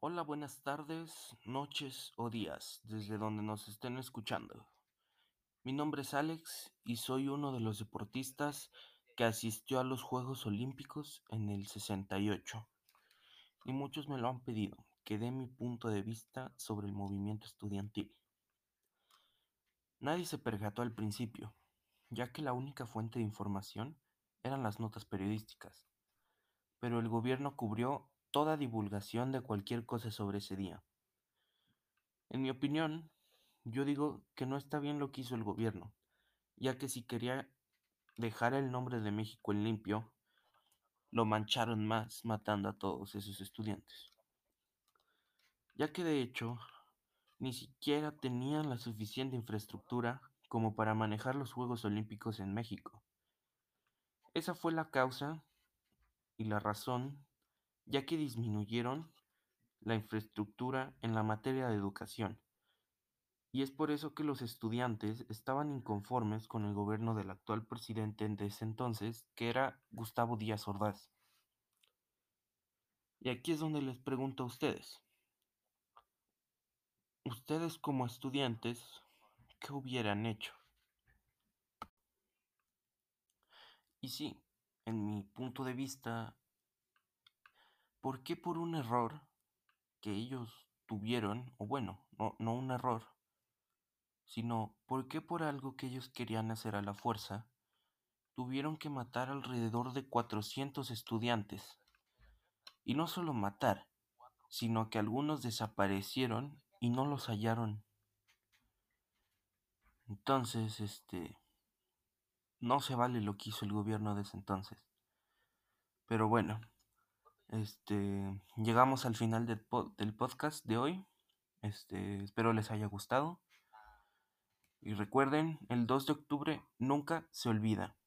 Hola, buenas tardes, noches o días, desde donde nos estén escuchando. Mi nombre es Alex y soy uno de los deportistas que asistió a los Juegos Olímpicos en el 68. Y muchos me lo han pedido, que dé mi punto de vista sobre el movimiento estudiantil. Nadie se percató al principio, ya que la única fuente de información eran las notas periodísticas, pero el gobierno cubrió toda divulgación de cualquier cosa sobre ese día. En mi opinión, yo digo que no está bien lo que hizo el gobierno, ya que si quería dejar el nombre de México en limpio, lo mancharon más matando a todos esos estudiantes. Ya que de hecho, ni siquiera tenían la suficiente infraestructura como para manejar los Juegos Olímpicos en México. Esa fue la causa y la razón, ya que disminuyeron la infraestructura en la materia de educación. Y es por eso que los estudiantes estaban inconformes con el gobierno del actual presidente de ese entonces, que era Gustavo Díaz Ordaz. Y aquí es donde les pregunto a ustedes. Ustedes como estudiantes, ¿qué hubieran hecho? Y sí, en mi punto de vista, ¿por qué por un error que ellos tuvieron, o bueno, no, no un error, sino por qué por algo que ellos querían hacer a la fuerza, tuvieron que matar alrededor de 400 estudiantes? Y no solo matar, sino que algunos desaparecieron y no los hallaron. Entonces, este, no se vale lo que hizo el gobierno de ese entonces. Pero bueno, este, llegamos al final del, del podcast de hoy. Este, espero les haya gustado. Y recuerden, el 2 de octubre nunca se olvida.